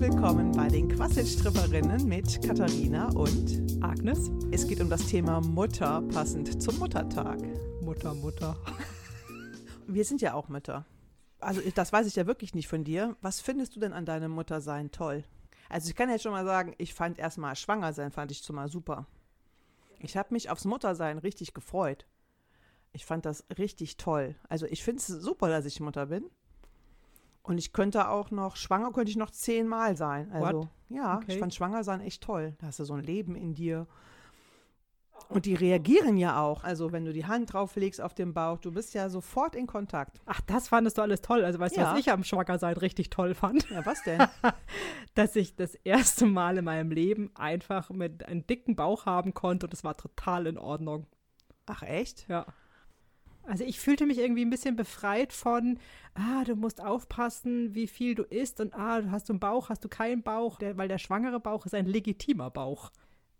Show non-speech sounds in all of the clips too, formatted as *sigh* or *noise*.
Willkommen bei den Quasselstripperinnen mit Katharina und Agnes. Es geht um das Thema Mutter, passend zum Muttertag. Mutter, Mutter. *laughs* Wir sind ja auch Mütter. Also das weiß ich ja wirklich nicht von dir. Was findest du denn an deinem Muttersein toll? Also ich kann jetzt schon mal sagen, ich fand erstmal schwanger sein, fand ich schon mal super. Ich habe mich aufs Muttersein richtig gefreut. Ich fand das richtig toll. Also ich finde es super, dass ich Mutter bin. Und ich könnte auch noch, schwanger könnte ich noch zehnmal sein. Also, What? ja, Okay. ich fand schwanger sein echt toll. Da hast du so ein Leben in dir. Und die reagieren ja auch. Also, wenn du die Hand drauflegst auf den Bauch, du bist ja sofort in Kontakt. Ach, das fandest du alles toll. Also weißt du, Ja. was ich am Schwangersein richtig toll fand? Ja, was denn? *laughs* Dass ich das erste Mal in meinem Leben einfach mit einem dicken Bauch haben konnte und es war total in Ordnung. Ach, echt? Ja. Also ich fühlte mich irgendwie ein bisschen befreit von, ah, du musst aufpassen, wie viel du isst und ah, du hast du einen Bauch, hast du keinen Bauch, der, weil der schwangere Bauch ist ein legitimer Bauch.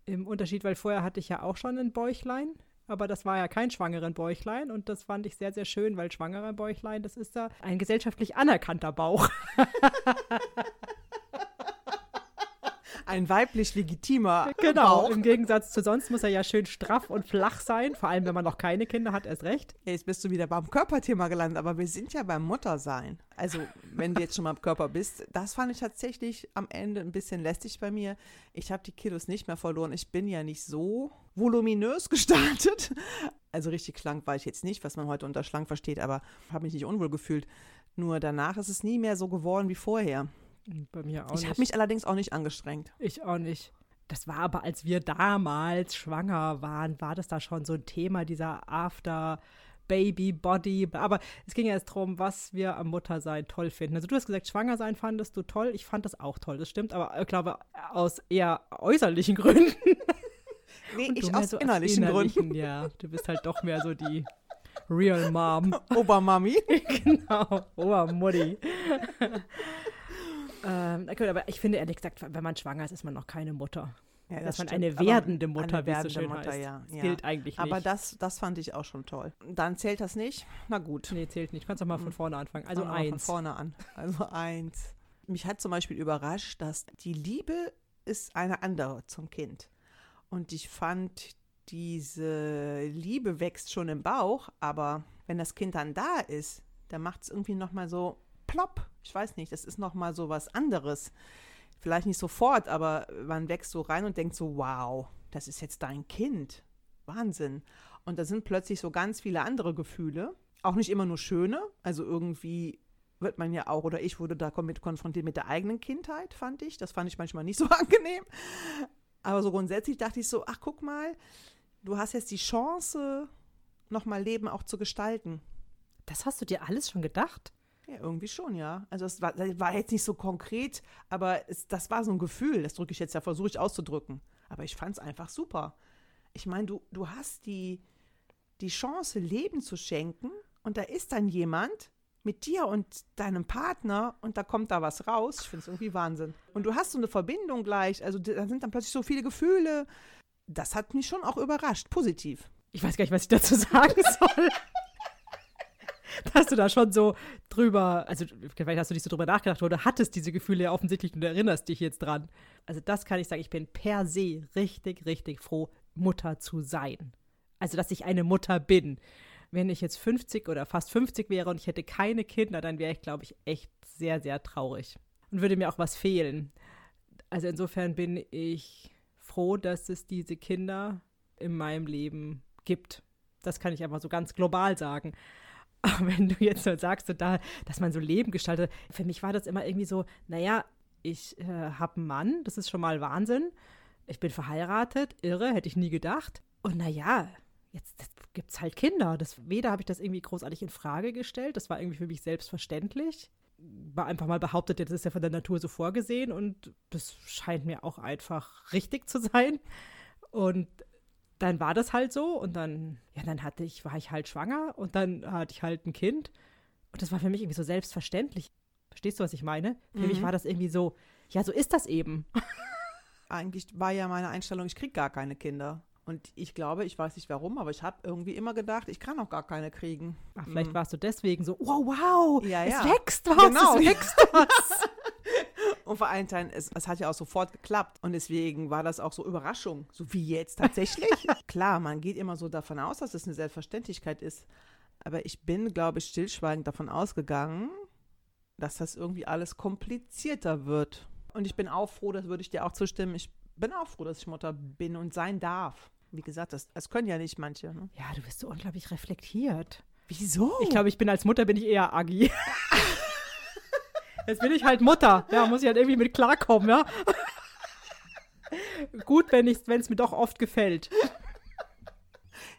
Im Unterschied, weil vorher hatte ich ja auch schon ein Bäuchlein, aber das war ja kein schwangeren Bäuchlein und das fand ich sehr, sehr schön, weil schwangerer Bäuchlein, das ist da ein gesellschaftlich anerkannter Bauch. *laughs* Ein weiblich legitimer Genau, Bauch. im Gegensatz zu sonst muss er ja schön straff und flach sein, vor allem wenn man noch keine Kinder hat, erst recht. Jetzt bist du wieder beim Körperthema gelandet, aber wir sind ja beim Muttersein. Also, wenn du jetzt schon mal im Körper bist, das fand ich tatsächlich am Ende ein bisschen lästig bei mir. Ich habe die Kilos nicht mehr verloren. Ich bin ja nicht so voluminös *laughs* gestartet. Also richtig schlank war ich jetzt nicht, was man heute unter schlank versteht, aber habe mich nicht unwohl gefühlt. Nur danach ist es nie mehr so geworden wie vorher. Bei mir auch ich nicht. habe mich allerdings auch nicht angestrengt. Ich auch nicht. Das war aber, als wir damals schwanger waren, war das da schon so ein Thema, dieser After Baby Body. Aber es ging ja jetzt darum, was wir am Muttersein toll finden. Also du hast gesagt, schwanger sein fandest du toll. Ich fand das auch toll. Das stimmt, aber ich glaube, aus eher äußerlichen Gründen. *laughs* Nee, ich aus so innerlichen Gründen. *laughs* Ja, du bist halt doch mehr so die Real Mom. *laughs* Obermami. genau. Oh, Mutti. Ähm, gut, aber ich finde ehrlich gesagt, wenn man schwanger ist, ist man noch keine Mutter. Ja, Dass man stimmt. eine werdende Mutter, eine wie es so werdende schön Mutter, heißt. ja. Das ja. gilt eigentlich nicht. Aber das, das fand ich auch schon toll. Dann zählt das nicht? Na gut. nee, zählt nicht. Du kannst doch mal von vorne anfangen. Also Fangen eins. Von vorne an. Also eins. Mich hat zum Beispiel überrascht, dass die Liebe ist eine andere zum Kind. Und ich fand, diese Liebe wächst schon im Bauch, aber wenn das Kind dann da ist, dann macht es irgendwie nochmal so plopp. Ich weiß nicht, das ist nochmal so was anderes. Vielleicht nicht sofort, aber man wächst so rein und denkt so, wow, das ist jetzt dein Kind. Wahnsinn. Und da sind plötzlich so ganz viele andere Gefühle. Auch nicht immer nur schöne. Also irgendwie wird man ja auch, oder ich wurde da mit konfrontiert mit der eigenen Kindheit, fand ich. Das fand ich manchmal nicht so *laughs* angenehm. Aber so grundsätzlich dachte ich so, ach guck mal, du hast jetzt die Chance, nochmal Leben auch zu gestalten. Das hast du dir alles schon gedacht? Ja, irgendwie schon, ja. Also es war, war jetzt nicht so konkret, aber es, das war so ein Gefühl, das drücke ich jetzt ja, versuche ich auszudrücken. Aber ich fand es einfach super. Ich meine, du, du hast die, die Chance, Leben zu schenken und da ist dann jemand mit dir und deinem Partner und da kommt da was raus. Ich finde es irgendwie Wahnsinn. Und du hast so eine Verbindung gleich, also da sind dann plötzlich so viele Gefühle. Das hat mich schon auch überrascht, positiv. Ich weiß gar nicht, was ich dazu *laughs* sagen soll. *laughs* Dass du da schon so drüber, also vielleicht hast du nicht so drüber nachgedacht oder hattest diese Gefühle ja offensichtlich und erinnerst dich jetzt dran. Also das kann ich sagen, ich bin per se richtig, richtig froh, Mutter zu sein. Also, dass ich eine Mutter bin. Wenn ich jetzt 50 oder fast 50 wäre und ich hätte keine Kinder, dann wäre ich, glaube ich, echt sehr, sehr traurig. Und würde mir auch was fehlen. Also insofern bin ich froh, dass es diese Kinder in meinem Leben gibt. Das kann ich einfach so ganz global sagen. Aber wenn du jetzt so sagst, so da, dass man so Leben gestaltet, für mich war das immer irgendwie so, naja, ich äh, habe einen Mann, das ist schon mal Wahnsinn. Ich bin verheiratet, irre, hätte ich nie gedacht. Und naja, jetzt gibt es halt Kinder. Das, weder habe ich das irgendwie großartig in Frage gestellt, das war irgendwie für mich selbstverständlich. War einfach mal behauptet, das ist ja von der Natur so vorgesehen und das scheint mir auch einfach richtig zu sein. Und dann war das halt so und dann, ja, dann hatte ich, war ich halt schwanger und dann hatte ich halt ein Kind. Und das war für mich irgendwie so selbstverständlich. Verstehst du, was ich meine? Für mich Mhm. war das irgendwie so, ja, so ist das eben. *laughs* eigentlich war ja meine Einstellung, ich kriege gar keine Kinder. Und ich glaube, ich weiß nicht warum, aber ich habe irgendwie immer gedacht, ich kann auch gar keine kriegen. Ach, vielleicht warst du deswegen so, wow, wow, Ja, es ja. wächst was, Genau. es wächst was. *laughs* Und vor allen Teilen, es, es hat ja auch sofort geklappt. Und deswegen war das auch so Überraschung. So wie jetzt tatsächlich. *laughs* Klar, man geht immer so davon aus, dass es eine Selbstverständlichkeit ist. Aber ich bin, glaube ich, stillschweigend davon ausgegangen, dass das irgendwie alles komplizierter wird. Und ich bin auch froh, das würde ich dir auch zustimmen. Ich bin auch froh, dass ich Mutter bin und sein darf. Wie gesagt, das, das können ja nicht manche. Ne? Ja, du bist so unglaublich reflektiert. Wieso? Ich glaube, ich bin als Mutter bin ich eher Agi. *laughs* Jetzt bin ich halt Mutter. Ja, muss ich halt irgendwie mit klarkommen, ja. Gut, wenn es mir doch oft gefällt.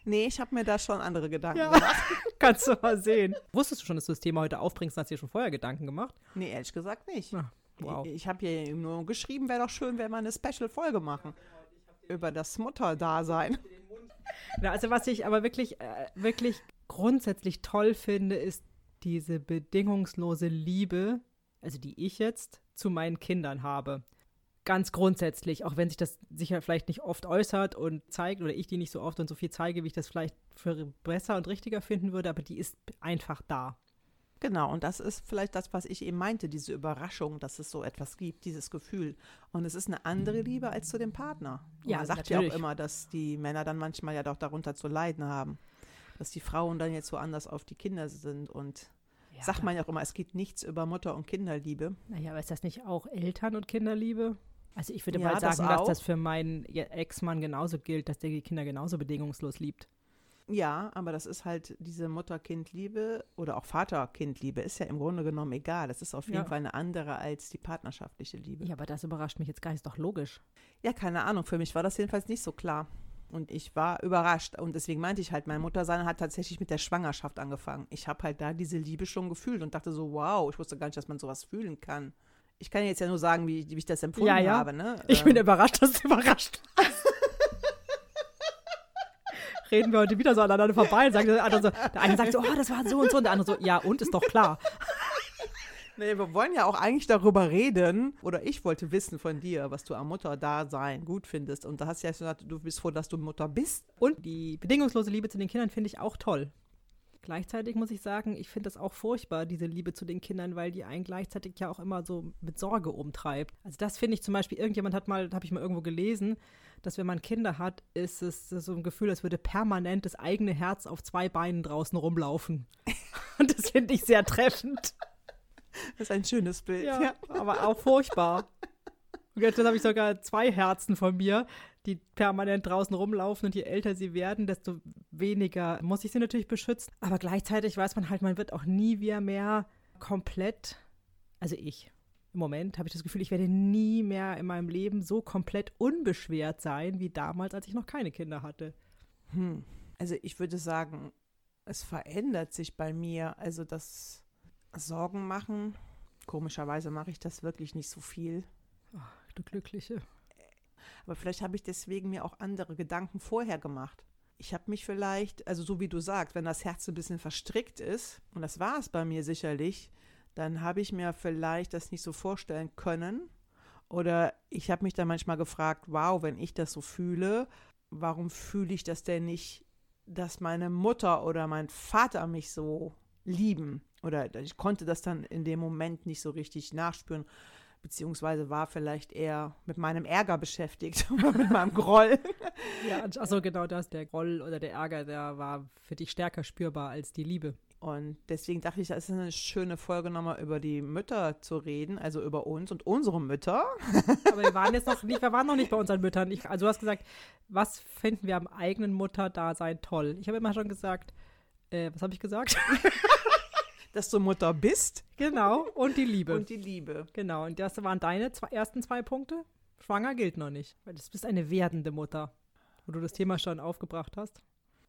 Nee, ich habe mir da schon andere Gedanken Ja. gemacht. *laughs* Kannst du mal sehen. Wusstest du schon, dass du das Thema heute aufbringst? Hast du dir schon vorher Gedanken gemacht? Nee, ehrlich gesagt nicht. Ah, wow. Ich, ich habe hier nur geschrieben, wäre doch schön, wenn wir eine Special-Folge machen. Über das Mutterdasein. Ja, also was ich aber wirklich, äh, wirklich grundsätzlich toll finde, ist diese bedingungslose Liebe, also die ich jetzt zu meinen Kindern habe. Ganz grundsätzlich, auch wenn sich das sicher vielleicht nicht oft äußert und zeigt oder ich die nicht so oft und so viel zeige, wie ich das vielleicht für besser und richtiger finden würde, aber die ist einfach da. Genau, und das ist vielleicht das, was ich eben meinte, diese Überraschung, dass es so etwas gibt, dieses Gefühl. Und es ist eine andere Liebe als zu dem Partner. Und Ja, man sagt ja auch natürlich. immer, dass die Männer dann manchmal ja doch darunter zu leiden haben. Dass die Frauen dann jetzt so anders auf die Kinder sind. Und Ja, sagt man ja auch immer, es geht nichts über Mutter- und Kinderliebe. Naja, aber ist das nicht auch Eltern- und Kinderliebe? Also ich würde Ja, mal das sagen, dass auch. das für meinen Ex-Mann genauso gilt, dass der die Kinder genauso bedingungslos liebt. Ja, aber das ist halt diese Mutter-Kind-Liebe oder auch Vater-Kind-Liebe, ist ja im Grunde genommen egal. Das ist auf jeden Ja. Fall eine andere als die partnerschaftliche Liebe. Ja, aber das überrascht mich jetzt gar nicht, ist doch logisch. Ja, keine Ahnung. Für mich war das jedenfalls nicht so klar. Und ich war überrascht. Und deswegen meinte ich halt, mein Muttersein hat tatsächlich mit der Schwangerschaft angefangen. Ich habe halt da diese Liebe schon gefühlt und dachte so, wow, ich wusste gar nicht, dass man sowas fühlen kann. Ich kann jetzt ja nur sagen, wie, wie ich das empfunden Ja, ja. habe. Ne? Ich Ähm, bin überrascht, dass du überrascht. *laughs* Reden wir heute wieder so aneinander vorbei und sagen der andere so, der eine sagt so, oh, das war so und so, und der andere so, ja, und ist doch klar. Nee, wir wollen ja auch eigentlich darüber reden, oder ich wollte wissen von dir, was du am Mutterdasein gut findest. Und da hast du ja gesagt, du bist froh, dass du Mutter bist. Und die bedingungslose Liebe zu den Kindern finde ich auch toll. Gleichzeitig muss ich sagen, ich finde das auch furchtbar, diese Liebe zu den Kindern, weil die einen gleichzeitig ja auch immer so mit Sorge umtreibt. Also das finde ich zum Beispiel, irgendjemand hat mal, habe ich mal irgendwo gelesen, dass wenn man Kinder hat, ist es so ein Gefühl, als würde permanent das eigene Herz auf zwei Beinen draußen rumlaufen. Und *laughs* das finde ich sehr treffend. *laughs* Das ist ein schönes Bild. Ja, aber auch furchtbar. Und jetzt habe ich sogar zwei Herzen von mir, die permanent draußen rumlaufen und je älter sie werden, desto weniger muss ich sie natürlich beschützen. Aber gleichzeitig weiß man halt, man wird auch nie wieder mehr komplett, also ich, im Moment habe ich das Gefühl, ich werde nie mehr in meinem Leben so komplett unbeschwert sein wie damals, als ich noch keine Kinder hatte. Hm. Also ich würde sagen, es verändert sich bei mir. Also das Sorgen machen. Komischerweise mache ich das wirklich nicht so viel. Ach, du Glückliche. Aber vielleicht habe ich deswegen mir auch andere Gedanken vorher gemacht. Ich habe mich vielleicht, also so wie du sagst, wenn das Herz ein bisschen verstrickt ist, und das war es bei mir sicherlich, dann habe ich mir vielleicht das nicht so vorstellen können. Oder ich habe mich dann manchmal gefragt, wow, wenn ich das so fühle, warum fühle ich das denn nicht, dass meine Mutter oder mein Vater mich so lieben? Oder ich konnte das dann in dem Moment nicht so richtig nachspüren beziehungsweise war vielleicht eher mit meinem Ärger beschäftigt *laughs* oder mit meinem Groll. *laughs* Ja, achso, genau das. Der Groll oder der Ärger, der war für dich stärker spürbar als die Liebe. Und deswegen dachte ich, das ist eine schöne Folge nochmal über die Mütter zu reden, also über uns und unsere Mütter. *laughs* Aber wir waren jetzt noch nicht, wir waren noch nicht bei unseren Müttern. Ich, also du hast gesagt, was finden wir am eigenen Mutterdasein toll? Ich habe immer schon gesagt, äh, was habe ich gesagt? Dass du Mutter bist genau, und die Liebe. und die Liebe. genau, und das waren deine zwei, ersten zwei Punkte. Schwanger gilt noch nicht, weil du bist eine werdende Mutter, wo du das Thema schon aufgebracht hast.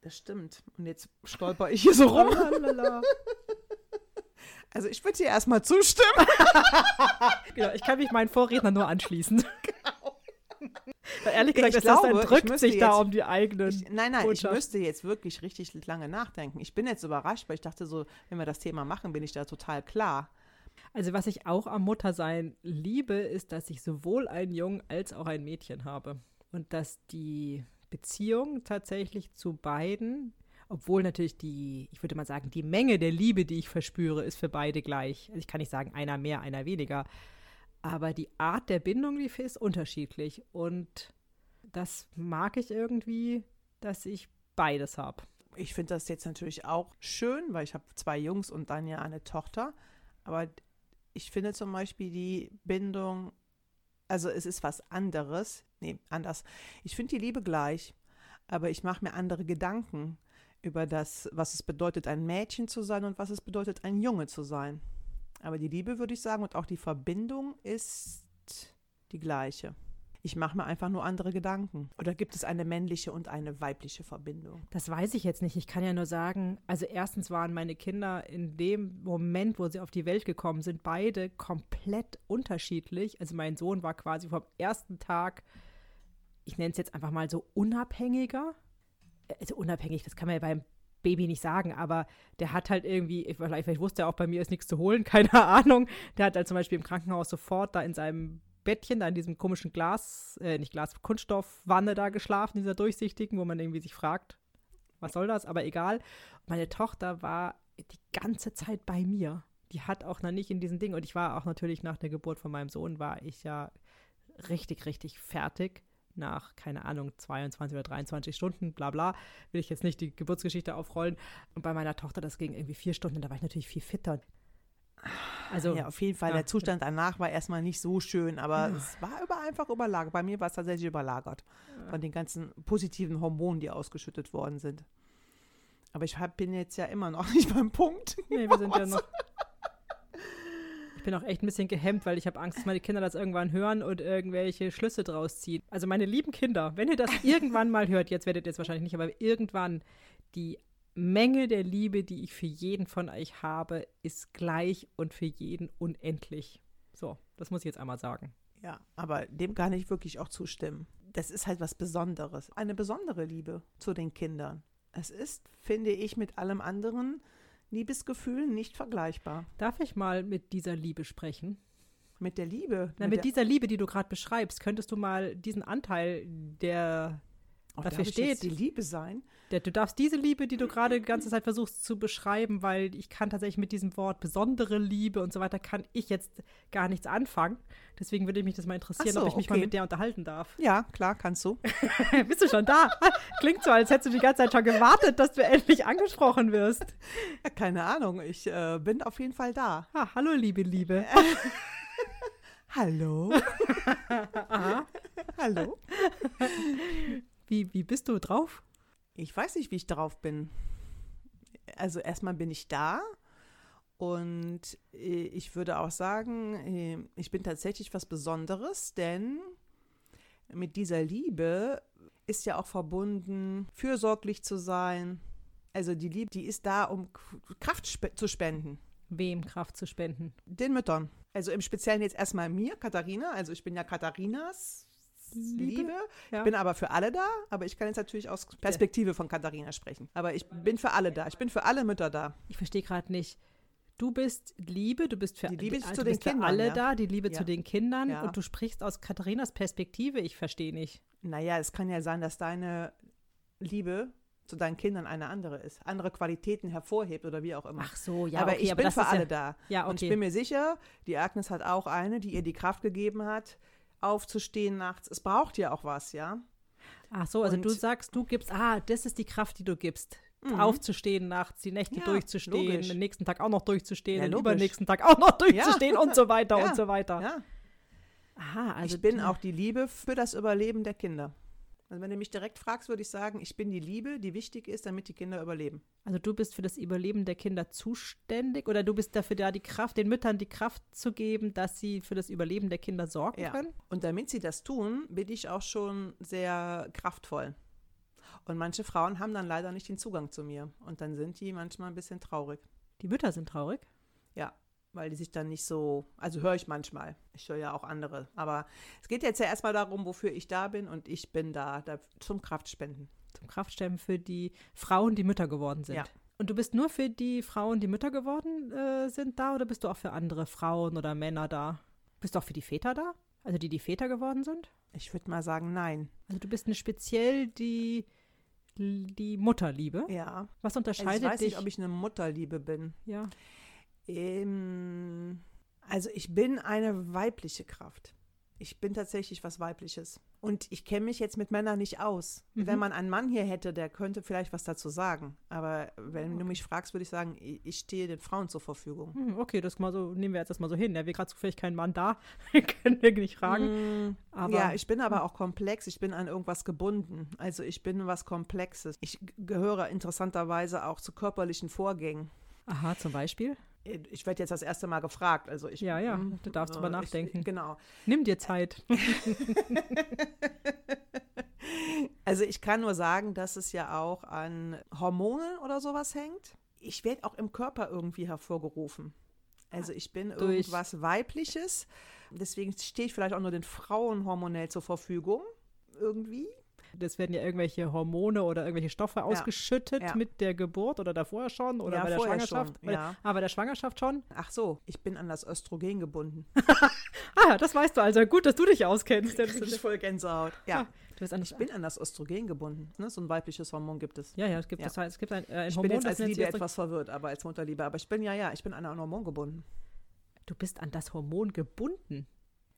Das stimmt. Und jetzt stolper ich hier so rum. *laughs* Also ich würde dir erstmal zustimmen. *laughs* genau, ich kann mich meinen Vorrednern nur anschließen. *laughs* Weil ehrlich gesagt, Ich das glaube, ich drückt sich da jetzt- um die eigenen. Ich, nein, nein, Botschaft. ich müsste jetzt wirklich richtig lange nachdenken. Ich bin jetzt überrascht, weil ich dachte so, wenn wir das Thema machen, bin ich da total klar. Also was ich auch am Muttersein liebe, ist, dass ich sowohl einen Jungen als auch ein Mädchen habe. Und dass die Beziehung tatsächlich zu beiden, obwohl natürlich die, ich würde mal sagen, die Menge der Liebe, die ich verspüre, ist für beide gleich. Also ich kann nicht sagen, einer mehr, einer weniger. Aber die Art der Bindung, die ist unterschiedlich. Und das mag ich irgendwie, dass ich beides habe. Ich finde das jetzt natürlich auch schön, weil ich habe zwei Jungs und dann ja eine Tochter. Aber ich finde zum Beispiel die Bindung, also es ist was anderes. Nee, anders. Ich finde die Liebe gleich, aber ich mache mir andere Gedanken über das, was es bedeutet, ein Mädchen zu sein und was es bedeutet, ein Junge zu sein. Aber die Liebe, würde ich sagen, und auch die Verbindung ist die gleiche. Ich mache mir einfach nur andere Gedanken. Oder gibt es eine männliche und eine weibliche Verbindung? Das weiß ich jetzt nicht. Ich kann ja nur sagen, also erstens waren meine Kinder in dem Moment, wo sie auf die Welt gekommen sind, beide komplett unterschiedlich. Also mein Sohn war quasi vom ersten Tag, ich nenne es jetzt einfach mal so unabhängiger. Also unabhängig, das kann man ja beim Baby nicht sagen, aber der hat halt irgendwie, vielleicht, wusste er auch, bei mir ist nichts zu holen, *laughs* keine Ahnung. Der hat halt zum Beispiel im Krankenhaus sofort da in seinem Bettchen, da in diesem komischen Glas, äh, nicht Glas, Kunststoffwanne da geschlafen, dieser durchsichtigen, wo man irgendwie sich fragt, was soll das? Aber egal. Meine Tochter war die ganze Zeit bei mir. Die hat auch noch nicht in diesen Dingen. Und ich war auch natürlich nach der Geburt von meinem Sohn, war ich ja richtig, richtig fertig. Nach, keine Ahnung, 22 oder 23 Stunden, bla bla, will ich jetzt nicht die Geburtsgeschichte aufrollen. Und bei meiner Tochter, das ging irgendwie vier Stunden, da war ich natürlich viel fitter. Also, ja, auf jeden Fall. Ja. Der Zustand danach war erstmal nicht so schön, aber ja. es war über, einfach überlagert. Bei mir war es tatsächlich überlagert von den ganzen positiven Hormonen, die ausgeschüttet worden sind. Aber ich hab, bin jetzt ja immer noch *laughs* nicht beim Punkt. Nee, wir sind ja noch. Ich bin auch echt ein bisschen gehemmt, weil ich habe Angst, dass meine Kinder das irgendwann hören und irgendwelche Schlüsse draus ziehen. Also meine lieben Kinder, wenn ihr das irgendwann mal hört, jetzt werdet ihr es wahrscheinlich nicht, aber irgendwann die Menge der Liebe, die ich für jeden von euch habe, ist gleich und für jeden unendlich. So, das muss ich jetzt einmal sagen. Ja, aber dem kann ich wirklich auch zustimmen. Das ist halt was Besonderes. Eine besondere Liebe zu den Kindern. Es ist, finde ich, mit allem anderen Liebesgefühl nicht vergleichbar. Darf ich mal mit dieser Liebe sprechen? Mit der Liebe? Na, mit, mit dieser Liebe, die du gerade beschreibst, könntest du mal diesen Anteil der auch dafür steht die Liebe sein. Der, du darfst diese Liebe, die du gerade die ganze Zeit versuchst zu beschreiben, weil ich kann tatsächlich mit diesem Wort besondere Liebe und so weiter, kann ich jetzt gar nichts anfangen. Deswegen würde mich das mal interessieren, so, ob ich mich okay. mal mit der unterhalten darf. *laughs* Ja, klar, kannst du. Bist du schon da? *laughs* Klingt so, als hättest du die ganze Zeit schon gewartet, dass du endlich angesprochen wirst. Ja, keine Ahnung, ich äh, bin auf jeden Fall da. Ah, hallo, liebe Liebe. *laughs* hallo. hallo. Wie, wie bist du drauf? Ich weiß nicht, wie ich drauf bin. Also erstmal bin ich da und äh, ich würde auch sagen, äh, ich bin tatsächlich was Besonderes, denn mit dieser Liebe ist ja auch verbunden, fürsorglich zu sein. Also die Liebe, die ist da, um Kraft spe zu spenden. Wem Kraft zu spenden? Den Müttern. Also im Speziellen jetzt erstmal mir, Katharina. Also ich bin ja Katharinas Liebe. Ja. Ich bin aber für alle da, aber ich kann jetzt natürlich aus Perspektive von Katharina sprechen. Aber ich bin für alle da. Ich bin für alle Mütter da. Ich verstehe gerade nicht. Du bist Liebe, du bist für, die Liebe also zu den Kindern, alle ja. da, die Liebe ja. zu den Kindern ja. und du sprichst aus Katharinas Perspektive. Ich verstehe nicht. Naja, es kann ja sein, dass deine Liebe zu deinen Kindern eine andere ist, andere Qualitäten hervorhebt oder wie auch immer. Ach so, ja, aber okay, ich aber bin für alle da. Ja, okay. Und ich bin mir sicher, die Agnes hat auch eine, die ihr die Kraft gegeben hat, aufzustehen nachts. Es braucht ja auch was, ja. Ach so, also und, du sagst, du gibst, ah, das ist die Kraft, die du gibst. Mhm. Aufzustehen nachts, die Nächte ja, durchzustehen, logisch. den nächsten Tag auch noch durchzustehen, ja, den übernächsten Tag auch noch durchzustehen ja. und so weiter und *laughs* so weiter. Ja. Aha, also ich bin auch die Liebe für das Überleben der Kinder. Also wenn du mich direkt fragst, würde ich sagen, ich bin die Liebe, die wichtig ist, damit die Kinder überleben. Also du bist für das Überleben der Kinder zuständig oder du bist dafür da, die Kraft, den Müttern die Kraft zu geben, dass sie für das Überleben der Kinder sorgen ja. können? Und damit sie das tun, bin ich auch schon sehr kraftvoll. Und manche Frauen haben dann leider nicht den Zugang zu mir. Und dann sind die manchmal ein bisschen traurig. Die Mütter sind traurig? Ja weil die sich dann nicht so, also höre ich manchmal, ich höre ja auch andere, aber es geht jetzt ja erstmal darum, wofür ich da bin und ich bin da, da zum Kraftspenden. Zum Kraftspenden für die Frauen, die Mütter geworden sind. Ja. Und du bist nur für die Frauen, die Mütter geworden äh, sind, da oder bist du auch für andere Frauen oder Männer da? Bist du auch für die Väter da? Also die, die Väter geworden sind? Ich würde mal sagen, nein. Also du bist eine speziell die die Mutterliebe. Ja. Was unterscheidet dich? Ich weiß nicht, ob ich eine Mutterliebe bin. Ja. Ähm, Also ich bin eine weibliche Kraft. Ich bin tatsächlich was Weibliches. Und ich kenne mich jetzt mit Männern nicht aus. Mhm. Wenn man einen Mann hier hätte, der könnte vielleicht was dazu sagen. Aber wenn Ah, du mich fragst, würde ich sagen, ich stehe den Frauen zur Verfügung. Hm, okay, das mal so, nehmen wir jetzt das mal so hin. Ja, wir gerade zufällig keinen Mann da. Wir *laughs* können wir nicht fragen. Mm, Aber- ja, ich bin aber auch komplex. Ich bin an irgendwas gebunden. Also ich bin was Komplexes. Ich gehöre interessanterweise auch zu körperlichen Vorgängen. Aha, zum Beispiel. Ich werde jetzt das erste Mal gefragt. Also ich, Ja, ja, mm, du darfst drüber äh, nachdenken. Ich, genau. Nimm dir Zeit. *laughs* Also ich kann nur sagen, dass es ja auch an Hormonen oder sowas hängt. Ich werde auch im Körper irgendwie hervorgerufen. Also ich bin Durch- irgendwas Weibliches. Deswegen stehe ich vielleicht auch nur den Frauen hormonell zur Verfügung. Irgendwie. Das werden ja irgendwelche Hormone oder irgendwelche Stoffe ausgeschüttet ja. mit der Geburt oder davor schon oder Ja, bei der Schwangerschaft. schon, ja. Ah, bei der Schwangerschaft schon. Ach so, ich bin an das Östrogen gebunden. *laughs* Ah, das weißt du also. Gut, dass du dich auskennst. Krieg ich voll Gänsehaut. Ja, Ah, du bist an ich bin an das Östrogen gebunden. Ne? So ein weibliches Hormon gibt es. ja, ja, es gibt. Das heißt, es gibt ein, äh, ein Ich Hormon, bin jetzt das als Liebe etwas verwirrt, aber als Mutterliebe. Aber ich bin ja, ja, ich bin an ein Hormon gebunden. Du bist an das Hormon gebunden.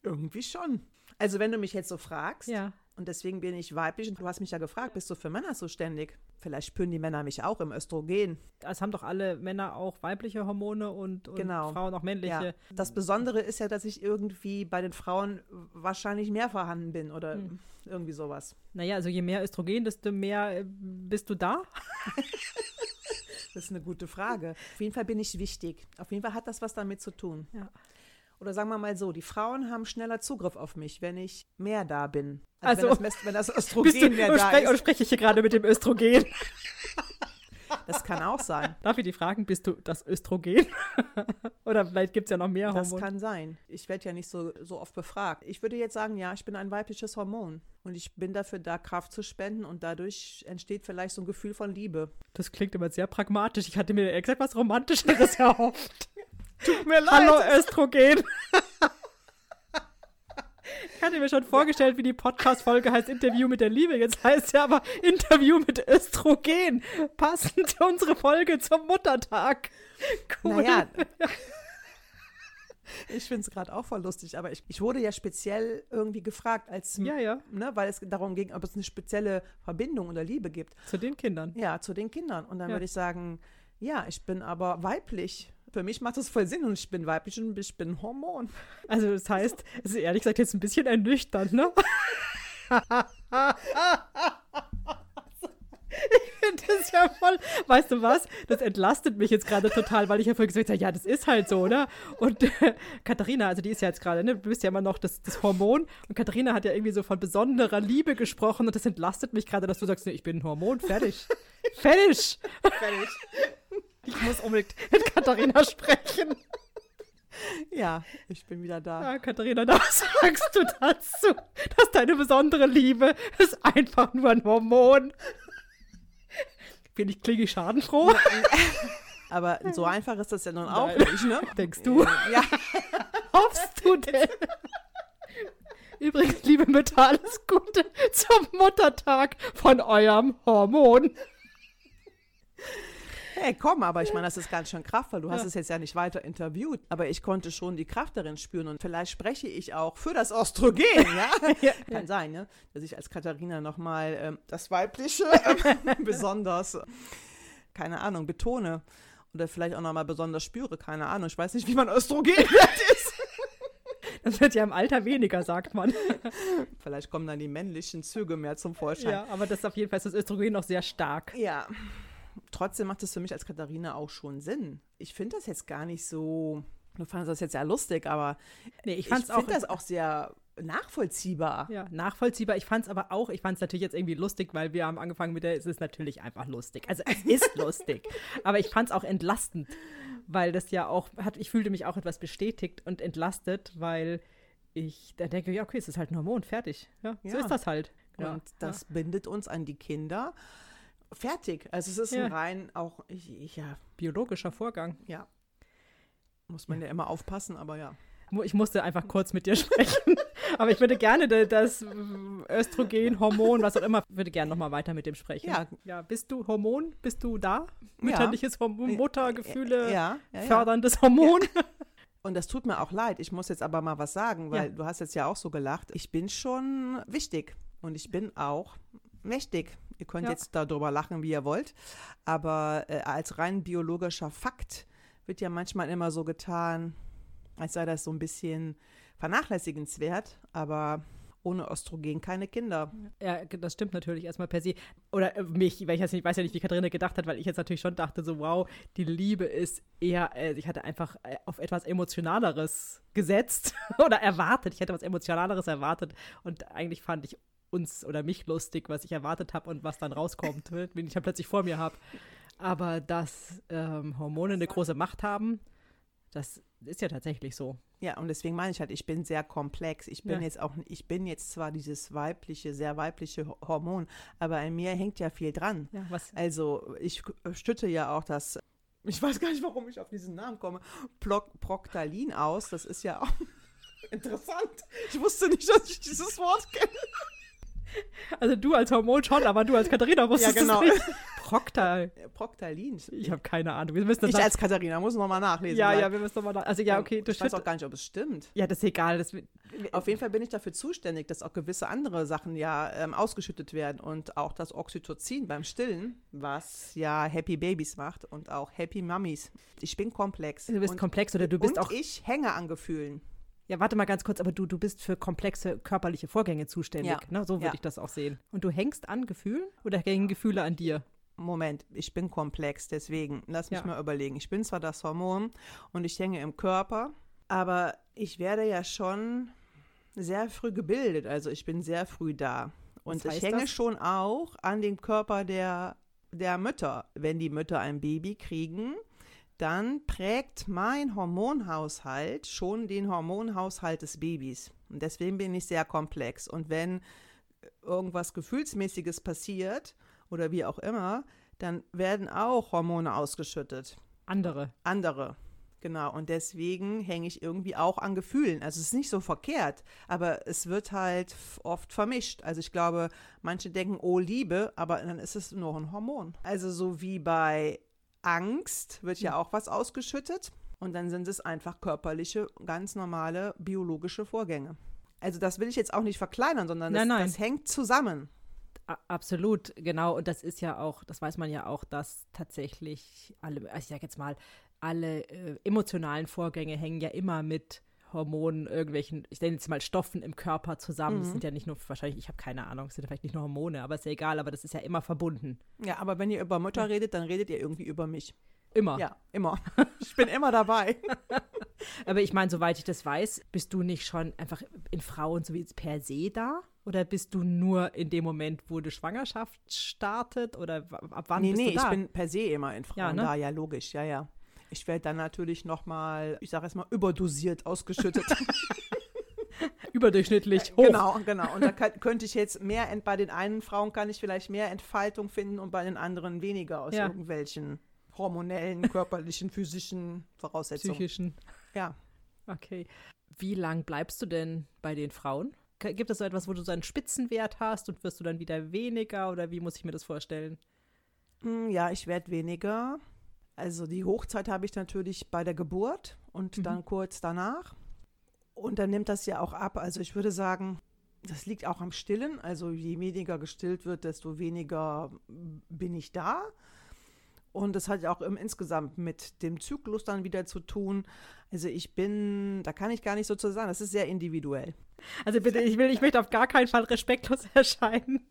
Irgendwie schon. Also wenn du mich jetzt so fragst, Ja. Und deswegen bin ich weiblich, und du hast mich ja gefragt, bist du für Männer zuständig? Vielleicht spüren die Männer mich auch im Östrogen. Es haben doch alle Männer auch weibliche Hormone und, und Genau. Frauen auch männliche. Ja. Das Besondere ist ja, dass ich irgendwie bei den Frauen wahrscheinlich mehr vorhanden bin oder Hm. irgendwie sowas. Naja, also je mehr Östrogen, desto mehr äh, bist du da. *laughs* Das ist eine gute Frage. Auf jeden Fall bin ich wichtig. Auf jeden Fall hat das was damit zu tun. Ja. Oder sagen wir mal so, die Frauen haben schneller Zugriff auf mich, wenn ich mehr da bin. Also, wenn, das, Mes- wenn das *laughs* Bist du, Östrogen mehr oder, da sprech, oder ist. spreche ich hier gerade mit dem Östrogen? *laughs* Das kann auch sein. Darf ich die fragen, bist du das Östrogen? *laughs* oder vielleicht gibt es ja noch mehr Das Hormone. kann sein. Ich werde ja nicht so, so oft befragt. Ich würde jetzt sagen, ja, ich bin ein weibliches Hormon. Und ich bin dafür da, Kraft zu spenden. Und dadurch entsteht vielleicht so ein Gefühl von Liebe. Das klingt immer sehr pragmatisch. Ich hatte mir gesagt was Romantischeres erhofft. Tut mir Hallo Östrogen. Ich hatte mir schon vorgestellt, wie die Podcast-Folge heißt Interview mit der Liebe. Jetzt heißt sie aber Interview mit Östrogen. Passend zu unserer Folge zum Muttertag. Cool. Naja. *laughs* Ich finde es gerade auch voll lustig, aber ich, ich wurde ja speziell irgendwie gefragt, als, Ja, ja. Ne, weil es darum ging, ob es eine spezielle Verbindung oder Liebe gibt. Zu den Kindern. Ja, zu den Kindern. Und dann Ja. würde ich sagen, ja, ich bin aber weiblich. Für mich macht das voll Sinn und ich bin weiblich und ich bin Hormon. *laughs* Also das heißt, es ist ehrlich gesagt jetzt ein bisschen ernüchternd, ne? *laughs* Ich finde das ja voll, weißt du was, das entlastet mich jetzt gerade total, weil ich ja vorhin gesagt habe, ja, das ist halt so, ne? Und äh, Katharina, also die ist ja jetzt gerade, ne, du bist ja immer noch das, das Hormon und Katharina hat ja irgendwie so von besonderer Liebe gesprochen und das entlastet mich gerade, dass du sagst, nee, ich bin ein Hormon, fertig. *laughs* fertig! Fertig. Ich muss unbedingt *laughs* mit Katharina sprechen. *laughs* Ja, ich bin wieder da. Ja, Katharina, was *laughs* sagst du dazu? Dass deine besondere Liebe ist einfach nur ein Hormon. Bin ich klinge ich schadenfroh? Aber so einfach ist das ja nun auch Nein. nicht, ne? Denkst du? Ja, Hoffst du denn? Übrigens, liebe Mütter, alles Gute zum Muttertag von eurem Hormon. Hey, komm, aber ich meine, das ist ganz schön kraftvoll. Du hast Ja. es jetzt ja nicht weiter interviewt, aber ich konnte schon die Kraft darin spüren und vielleicht spreche ich auch für das Östrogen, *laughs* ja? Ja. Kann sein, ne? Dass ich als Katharina nochmal ähm, das Weibliche *laughs* ähm, besonders, keine Ahnung, betone. Oder vielleicht auch nochmal besonders spüre, keine Ahnung. Ich weiß nicht, wie man Östrogen *laughs* ist. Das wird ja im Alter weniger, sagt man. Vielleicht kommen dann die männlichen Züge mehr zum Vorschein. Ja, aber das ist auf jeden Fall das Östrogen noch sehr stark. Ja. Trotzdem macht es für mich als Katharina auch schon Sinn. Ich finde das jetzt gar nicht so. Du fandest das jetzt ja lustig, aber Nee, ich ich finde das auch sehr nachvollziehbar. Ja, nachvollziehbar. Ich fand es aber auch, ich fand es natürlich jetzt irgendwie lustig, weil wir haben angefangen mit der, es ist natürlich einfach lustig. Also es ist *laughs* lustig. Aber ich fand es auch entlastend, weil das ja auch, hat, ich fühlte mich auch etwas bestätigt und entlastet, weil ich da denke, ja, okay, es ist halt ein Hormon, fertig. Ja, so Ja. ist das halt. Und ja, das bindet uns an die Kinder. Fertig. Also es ist Ja. ein rein auch, ja, ja, biologischer Vorgang. ja. Muss man ja. immer aufpassen, aber ja. Ich musste einfach kurz mit dir *laughs* sprechen. Aber ich würde gerne da- das äh, Östrogen, Hormon, was auch immer, würde gerne nochmal weiter mit dem sprechen. Ja. ja. Bist du Hormon? Bist du da? Mütterliches Hormon, Muttergefühle, Ja, ja, ja. förderndes Hormon. Und das tut mir auch leid. Ich muss jetzt aber mal was sagen, weil Ja. du hast jetzt ja auch so gelacht. Ich bin schon wichtig und ich bin auch mächtig. Ihr könnt Ja. jetzt darüber lachen, wie ihr wollt. Aber äh, als rein biologischer Fakt wird ja manchmal immer so getan, als sei das so ein bisschen vernachlässigenswert. Aber ohne Östrogen keine Kinder. Ja, das stimmt natürlich erstmal per se. Oder äh, mich, weil ich jetzt nicht, weiß ja nicht, wie Katharina gedacht hat, weil ich jetzt natürlich schon dachte, so wow, die Liebe ist eher, äh, ich hatte einfach äh, auf etwas Emotionaleres gesetzt *laughs* oder erwartet. Ich hätte was Emotionaleres erwartet und eigentlich fand ich uns oder mich lustig, was ich erwartet habe und was dann rauskommt, *laughs* wenn ich dann plötzlich vor mir habe. Aber dass ähm, Hormone eine große Macht haben, das ist ja tatsächlich so. Ja, und deswegen meine ich halt, ich bin sehr komplex. Ich bin Ja. jetzt auch, ich bin jetzt zwar dieses weibliche, sehr weibliche Ho- Hormon, aber an mir hängt ja viel dran. Ja, was, Also ich stütte ja auch das, *laughs* ich weiß gar nicht, warum ich auf diesen Namen komme, Plo Proctalin aus. Das ist ja auch *laughs* interessant. Ich wusste nicht, dass ich dieses Wort kenne. Also du als Hormon schon, aber du als Katharina wusstest Ja, genau. es nicht. *laughs* Proctal. Proctalin. Ich habe keine Ahnung. Wir müssen Ich als Katharina muss nochmal nachlesen. Ja, ja, wir müssen nochmal. Also ja, okay, du Ich weiß auch gar nicht, ob es stimmt. Ja, das ist egal. Das, Auf jeden Fall bin ich dafür zuständig, dass auch gewisse andere Sachen ja ähm, ausgeschüttet werden und auch das Oxytocin beim Stillen, was ja Happy Babies macht und auch Happy Mummies. Ich bin komplex. du bist und, komplex oder du bist und auch. ich hänge an Gefühlen. Ja, warte mal ganz kurz, aber du, du bist für komplexe körperliche Vorgänge zuständig. Ja. Ne? So würde Ja. ich das auch sehen. Und du hängst an Gefühlen oder hängen Gefühle an dir? Moment, ich bin komplex, deswegen lass mich Ja. mal überlegen. Ich bin zwar das Hormon und ich hänge im Körper, aber ich werde ja schon sehr früh gebildet, also ich bin sehr früh da. Und ich hänge das? schon auch an den Körper der, der Mütter. Wenn die Mütter ein Baby kriegen, dann prägt mein Hormonhaushalt schon den Hormonhaushalt des Babys. Und deswegen bin ich sehr komplex. Und wenn irgendwas Gefühlsmäßiges passiert oder wie auch immer, dann werden auch Hormone ausgeschüttet. Andere. Andere. Genau. Und deswegen hänge ich irgendwie auch an Gefühlen. Also es ist nicht so verkehrt, aber es wird halt oft vermischt. Also ich glaube, manche denken, oh Liebe, aber dann ist es nur ein Hormon. Also so wie bei Angst wird ja auch was ausgeschüttet. Und dann sind es einfach körperliche, ganz normale biologische Vorgänge. Also das will ich jetzt auch nicht verkleinern, sondern das, Nein, nein. das hängt zusammen. Absolut, genau. Und das ist ja auch, das weiß man ja auch, dass tatsächlich alle, also ich sag jetzt mal, alle äh, emotionalen Vorgänge hängen ja immer mit Hormonen, irgendwelchen, ich nenne jetzt mal Stoffen im Körper zusammen. Das Mhm. sind ja nicht nur, wahrscheinlich, ich habe keine Ahnung, es sind vielleicht nicht nur Hormone, aber ist ja egal, aber das ist ja immer verbunden. Ja, aber wenn ihr über Mütter redet, dann redet ihr irgendwie über mich. Immer. Ja, immer. *laughs* Ich bin immer dabei. *laughs* Aber ich meine, soweit ich das weiß, bist du nicht schon einfach in Frauen so wie jetzt per se da? Oder bist du nur in dem Moment, wo die Schwangerschaft startet? Oder ab wann nee, bist nee, du da? ich bin per se immer in Frauen Ja, ne? da. Ja, logisch, ja, ja. Ich werde dann natürlich nochmal, ich sage jetzt mal, überdosiert ausgeschüttet. *laughs* überdurchschnittlich hoch. Genau, genau. Und da kann, könnte ich jetzt mehr, ent, bei den einen Frauen kann ich vielleicht mehr Entfaltung finden und bei den anderen weniger aus Ja. irgendwelchen hormonellen, körperlichen, physischen Voraussetzungen. Psychischen. Ja. Okay. Wie lang bleibst du denn bei den Frauen? Gibt es so etwas, wo du so einen Spitzenwert hast und wirst du dann wieder weniger oder wie muss ich mir das vorstellen? Mm, Ja, ich werde weniger. Also die Hochzeit habe ich natürlich bei der Geburt und Mhm. dann kurz danach. Und dann nimmt das ja auch ab. Also ich würde sagen, das liegt auch am Stillen. Also je weniger gestillt wird, desto weniger bin ich da. Und das hat ja auch im, insgesamt mit dem Zyklus dann wieder zu tun. Also ich bin, da kann ich gar nicht so zu sagen, das ist sehr individuell. Also bitte, ich will, ich möchte auf gar keinen Fall respektlos *laughs* erscheinen.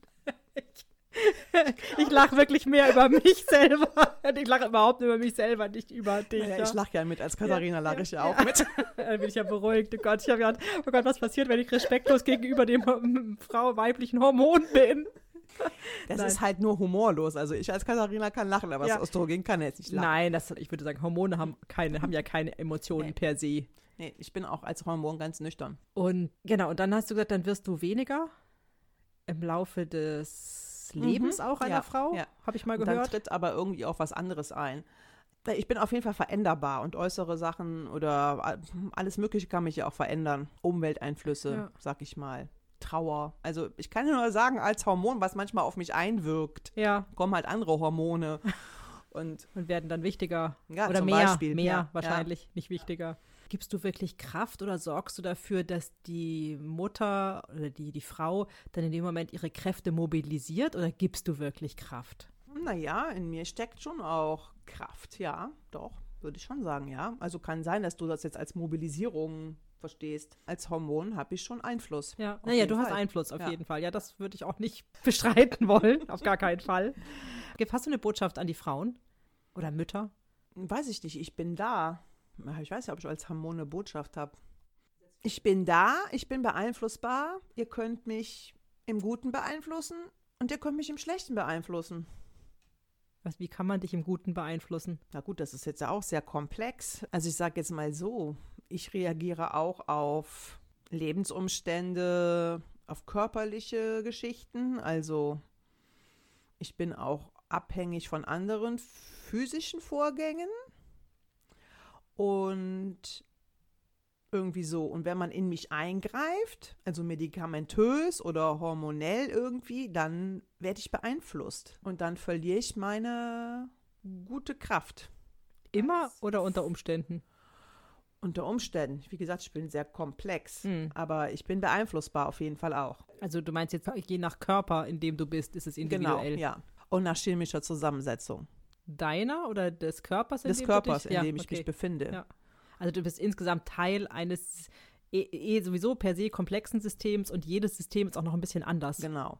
Ich, *laughs* ich lache wirklich mehr über mich *laughs* selber. Ich lache überhaupt über mich selber, nicht über dich. Ja. ich lache ja mit, als Katharina lache ich ja ja. auch mit. *laughs* Dann bin ich ja beruhigt. Oh Gott, ich habe gedacht, oh Gott, was passiert, wenn ich respektlos gegenüber dem ähm, Frau weiblichen Hormon bin? Das Nein. ist halt nur humorlos. Also ich als Katharina kann lachen, aber Ja. das Östrogen kann jetzt nicht lachen. Nein, das, ich würde sagen, Hormone haben, keine, haben ja keine Emotionen Nee. per se. Nee, ich bin auch als Hormon ganz nüchtern. Und genau, und dann hast du gesagt, dann wirst du weniger im Laufe des Lebens auch einer Mhm. Ja, Frau, ja. habe ich mal Und dann gehört. tritt aber irgendwie auch was anderes ein. Ich bin auf jeden Fall veränderbar und äußere Sachen oder alles Mögliche kann mich ja auch verändern. Umwelteinflüsse, Ja. sag ich mal. Trauer. Also ich kann nur sagen, als Hormon, was manchmal auf mich einwirkt, Ja, kommen halt andere Hormone. *laughs* Und und werden dann wichtiger. Ja, Oder mehr, Beispiel, mehr ja, wahrscheinlich, nicht wichtiger. Gibst du wirklich Kraft oder sorgst du dafür, dass die Mutter oder die, die Frau dann in dem Moment ihre Kräfte mobilisiert oder gibst du wirklich Kraft? Naja, in mir steckt schon auch Kraft, ja, doch, würde ich schon sagen, ja. Also kann sein, dass du das jetzt als Mobilisierung verstehst. Als Hormon habe ich schon Einfluss. Ja, naja, du Fall. hast Einfluss auf ja. jeden Fall. Ja, das würde ich auch nicht *laughs* bestreiten wollen, auf gar keinen Fall. Hast du eine Botschaft an die Frauen oder Mütter? Weiß ich nicht, ich bin da. Ich weiß ja, ob ich als Hormon eine Botschaft habe. Ich bin da, ich bin beeinflussbar. Ihr könnt mich im Guten beeinflussen und ihr könnt mich im Schlechten beeinflussen. Was, wie kann man dich im Guten beeinflussen? Na gut, das ist jetzt ja auch sehr komplex. Also ich sage jetzt mal so, ich reagiere auch auf Lebensumstände, auf körperliche Geschichten. Also ich bin auch abhängig von anderen physischen Vorgängen. Und irgendwie so. Und wenn man in mich eingreift, also medikamentös oder hormonell irgendwie, dann werde ich beeinflusst. Und dann verliere ich meine gute Kraft. Immer oder unter Umständen? Unter Umständen. Wie gesagt, ich bin sehr komplex, mhm. aber ich bin beeinflussbar auf jeden Fall auch. Also du meinst jetzt, je nach Körper, in dem du bist, ist es individuell? Genau, ja. Und nach chemischer Zusammensetzung. Deiner oder des Körpers, in des dem Körpers, dich, in dem ich okay. mich befinde. Ja. Also du bist insgesamt Teil eines eh, eh sowieso per se komplexen Systems und jedes System ist auch noch ein bisschen anders. Genau.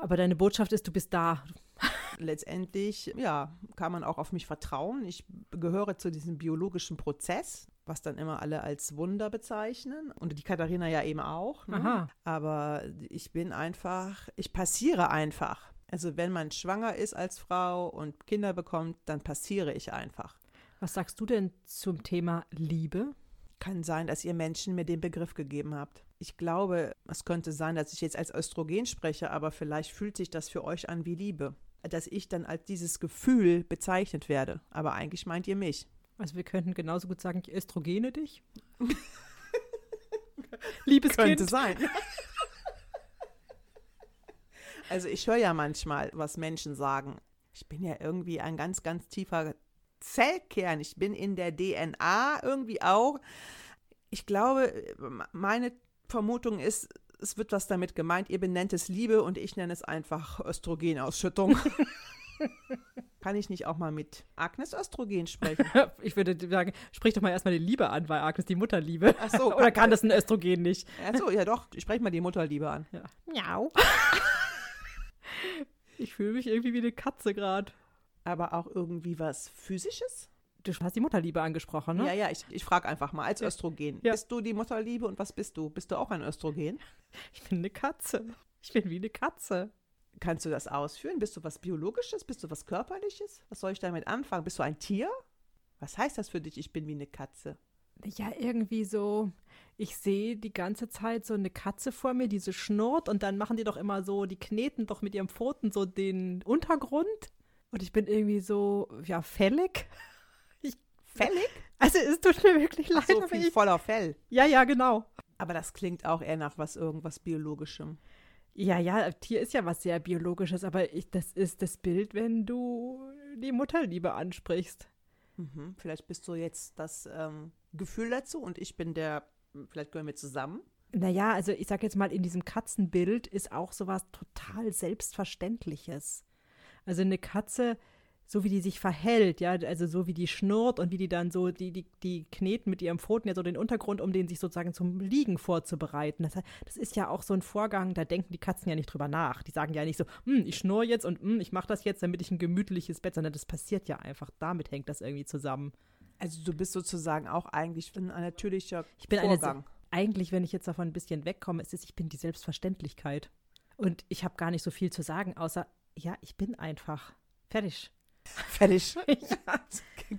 Aber deine Botschaft ist, du bist da. *laughs* Letztendlich, ja, kann man auch auf mich vertrauen. Ich gehöre zu diesem biologischen Prozess, was dann immer alle als Wunder bezeichnen. Und die Katharina ja eben auch. Ne? Aber ich bin einfach, ich passiere einfach. Also wenn man schwanger ist als Frau und Kinder bekommt, dann passiere ich einfach. Was sagst du denn zum Thema Liebe? Kann sein, dass ihr Menschen mir den Begriff gegeben habt. Ich glaube, es könnte sein, dass ich jetzt als Östrogen spreche, aber vielleicht fühlt sich das für euch an wie Liebe. Dass ich dann als dieses Gefühl bezeichnet werde. Aber eigentlich meint ihr mich. Also wir könnten genauso gut sagen, ich östrogene dich. *laughs* Liebes Könnte sein. *laughs* also ich höre ja manchmal, was Menschen sagen. Ich bin ja irgendwie ein ganz, ganz tiefer Zellkern. Ich bin in der DNA irgendwie auch. Ich glaube, meine Vermutung ist, es wird was damit gemeint. Ihr benennt es Liebe und ich nenne es einfach Östrogenausschüttung. *laughs* Kann ich nicht auch mal mit Agnes Östrogen sprechen? *laughs* ich würde sagen, sprich doch mal erstmal die Liebe an, weil Agnes die Mutterliebe. Ach so. *laughs* Oder kann das ein Östrogen nicht? Ach so, ja doch. Ich spreche mal die Mutterliebe an. Ja. Miau. Ich fühle mich irgendwie wie eine Katze gerade aber auch irgendwie was Physisches? Du hast die Mutterliebe angesprochen, ne? Ja, ja, ich, ich frage einfach mal, als Östrogen. Ja. Bist du die Mutterliebe und was bist du? Bist du auch ein Östrogen? *laughs* Ich bin eine Katze. Ich bin wie eine Katze. Kannst du das ausführen? Bist du was Biologisches? Bist du was Körperliches? Was soll ich damit anfangen? Bist du ein Tier? Was heißt das für dich, ich bin wie eine Katze? Ja, irgendwie so, ich sehe die ganze Zeit so eine Katze vor mir, die so schnurrt und dann machen die doch immer so, die kneten doch mit ihrem Pfoten so den Untergrund und ich bin irgendwie so, ja, fällig. *laughs* Ich, fällig? Also es tut mir wirklich leid. So viel ich, voller Fell. Ja, ja, genau. Aber das klingt auch eher nach was irgendwas Biologischem. Ja, ja, Tier ist ja was sehr Biologisches, aber ich, das ist das Bild, wenn du die Mutterliebe ansprichst. Mhm, vielleicht bist du jetzt das ähm, Gefühl dazu und ich bin der, vielleicht gehören wir zusammen. Naja, also ich sag jetzt mal, in diesem Katzenbild ist auch sowas total Selbstverständliches. Also eine Katze, so wie die sich verhält, ja, also so wie die schnurrt und wie die dann so, die, die, die kneten mit ihrem Pfoten ja so den Untergrund, um den sich sozusagen zum Liegen vorzubereiten. Das, das ist ja auch so ein Vorgang, da denken die Katzen ja nicht drüber nach. Die sagen ja nicht so, hm, ich schnurre jetzt und hm, ich mache das jetzt, damit ich ein gemütliches Bett, sondern das passiert ja einfach. Damit hängt das irgendwie zusammen. Also du bist sozusagen auch eigentlich ein natürlicher ich bin Vorgang. Eine, eigentlich, wenn ich jetzt davon ein bisschen wegkomme, ist es, ich bin die Selbstverständlichkeit. Und ich habe gar nicht so viel zu sagen, außer ja, ich bin einfach fertig. *laughs* Fertig. *laughs* ja. *laughs*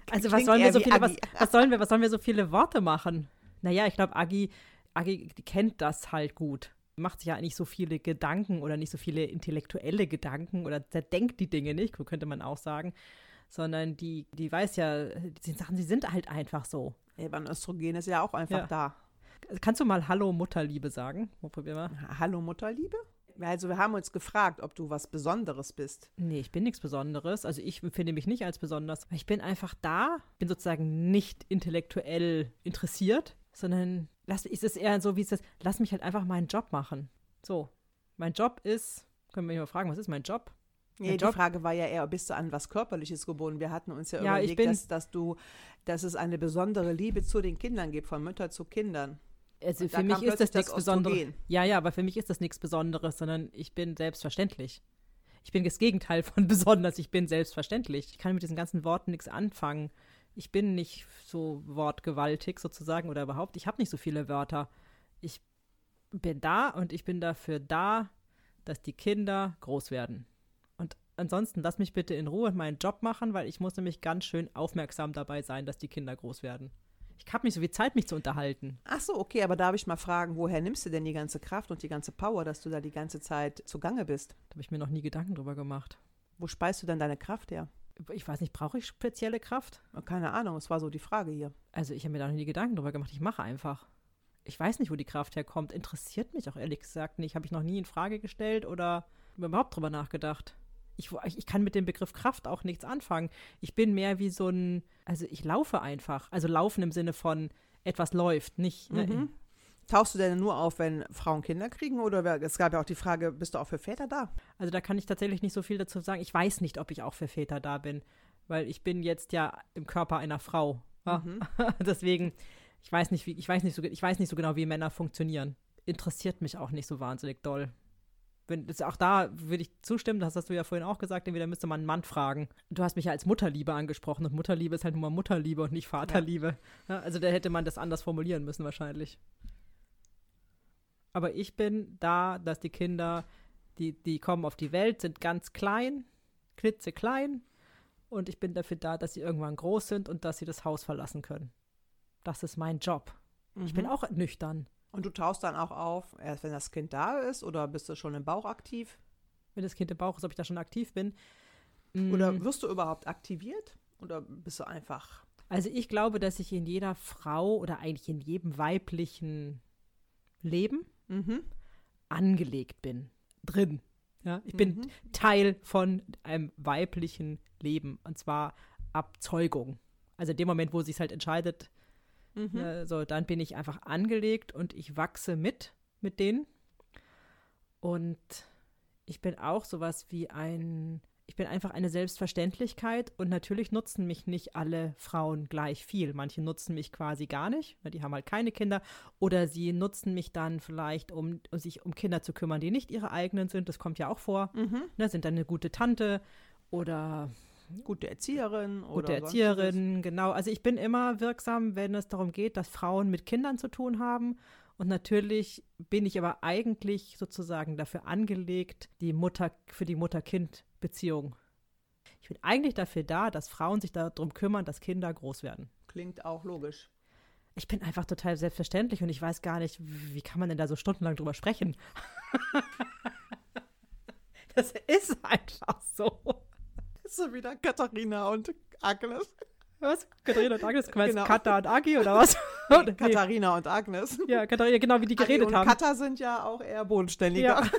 Also was sollen wir so viele, was, was, sollen wir, was sollen wir so viele Worte machen? Naja, ich glaube, Agi, Agi kennt das halt gut. Macht sich ja nicht so viele Gedanken oder nicht so viele intellektuelle Gedanken oder zerdenkt die Dinge nicht, könnte man auch sagen. Sondern die, die weiß ja, die Sachen, sie sind halt einfach so. Eben, Östrogen ist ja auch einfach ja. da. Kannst du mal Hallo Mutterliebe sagen? Probier mal. Hallo Mutterliebe? Also wir haben uns gefragt, ob du was Besonderes bist. Nee, ich bin nichts Besonderes. Also ich empfinde mich nicht als besonders. Ich bin einfach da, bin sozusagen nicht intellektuell interessiert, sondern lass, ist es eher so, wie es ist, lass mich halt einfach meinen Job machen. So, mein Job ist, können wir mich mal fragen, was ist mein Job? Nee, die Frage war ja eher, bist du an was Körperliches gebunden? Wir hatten uns ja, Ja, überlegt, dass, dass du, dass es eine besondere Liebe zu den Kindern gibt, von Mütter zu Kindern. Also Und da für mich ist das nichts Besonderes. Ja, ja, aber für mich ist das nichts Besonderes, sondern ich bin selbstverständlich. Ich bin das Gegenteil von *laughs* besonders, ich bin selbstverständlich. Ich kann mit diesen ganzen Worten nichts anfangen. Ich bin nicht so wortgewaltig sozusagen oder überhaupt. Ich habe nicht so viele Wörter. Ich bin da und ich bin dafür da, dass die Kinder groß werden. Ansonsten lass mich bitte in Ruhe meinen Job machen, weil ich muss nämlich ganz schön aufmerksam dabei sein, dass die Kinder groß werden. Ich habe nicht so viel Zeit, mich zu unterhalten. Ach so, okay, aber darf ich mal fragen, woher nimmst du denn die ganze Kraft und die ganze Power, dass du da die ganze Zeit zugange bist? Da habe ich mir noch nie Gedanken drüber gemacht. Wo speist du denn deine Kraft her? Ich weiß nicht, brauche ich spezielle Kraft? Keine Ahnung, es war so die Frage hier. Also ich habe mir da noch nie Gedanken drüber gemacht. Ich mache einfach. Ich weiß nicht, wo die Kraft herkommt. Interessiert mich auch ehrlich gesagt nicht. Habe ich noch nie in Frage gestellt oder überhaupt drüber nachgedacht. Ich, ich kann mit dem Begriff Kraft auch nichts anfangen. Ich bin mehr wie so ein, also ich laufe einfach. Also laufen im Sinne von etwas läuft, nicht. Ne? Mhm. Tauchst du denn nur auf, wenn Frauen Kinder kriegen? Oder es gab ja auch die Frage, bist du auch für Väter da? Also da kann ich tatsächlich nicht so viel dazu sagen. Ich weiß nicht, ob ich auch für Väter da bin, weil ich bin jetzt ja im Körper einer Frau. Mhm. *laughs* Deswegen, ich weiß nicht, wie, ich weiß nicht so, ich weiß nicht so genau, wie Männer funktionieren. Interessiert mich auch nicht so wahnsinnig doll. Wenn, das, auch da würde ich zustimmen, das hast du ja vorhin auch gesagt, entweder müsste man einen Mann fragen. Du hast mich ja als Mutterliebe angesprochen und Mutterliebe ist halt nur mal Mutterliebe und nicht Vaterliebe. Ja, also da hätte man das anders formulieren müssen wahrscheinlich. Aber ich bin da, dass die Kinder, die, die kommen auf die Welt, sind ganz klein, klitzeklein. Und ich bin dafür da, dass sie irgendwann groß sind und dass sie das Haus verlassen können. Das ist mein Job. Ich bin Mhm. auch nüchtern. Und du tauchst dann auch auf, erst wenn das Kind da ist oder bist du schon im Bauch aktiv? Wenn das Kind im Bauch ist, ob ich da schon aktiv bin. Oder Mm, wirst du überhaupt aktiviert? Oder bist du einfach. Also ich glaube, dass ich in jeder Frau oder eigentlich in jedem weiblichen Leben Mhm. angelegt bin. Drin. Ja, ich bin Mhm. Teil von einem weiblichen Leben. Und zwar ab Zeugung. Also in dem Moment, wo sich halt entscheidet, Mhm. äh, so, dann bin ich einfach angelegt und ich wachse mit mit denen. Und ich bin auch sowas wie ein, ich bin einfach eine Selbstverständlichkeit und natürlich nutzen mich nicht alle Frauen gleich viel. Manche nutzen mich quasi gar nicht, ne, die haben halt keine Kinder oder sie nutzen mich dann vielleicht, um, um sich um Kinder zu kümmern, die nicht ihre eigenen sind. Das kommt ja auch vor. Mhm. Ne, sind dann eine gute Tante oder Gute Erzieherin oder gute. Erzieherin, genau. Also ich bin immer wirksam, wenn es darum geht, dass Frauen mit Kindern zu tun haben. Und natürlich bin ich aber eigentlich sozusagen dafür angelegt, die Mutter für die Mutter-Kind-Beziehung. Ich bin eigentlich dafür da, dass Frauen sich darum kümmern, dass Kinder groß werden. Klingt auch logisch. Ich bin einfach total selbstverständlich und ich weiß gar nicht, wie kann man denn da so stundenlang drüber sprechen? *laughs* das ist einfach so. So wieder Katharina und Agnes. Was? Katharina und Agnes? Meinst Genau. Katha und Agi oder was? *laughs* Nee. Katharina und Agnes. Ja, Katharina, genau wie die Agi geredet und haben. Katha sind ja auch eher bodenständiger. Ja. *laughs*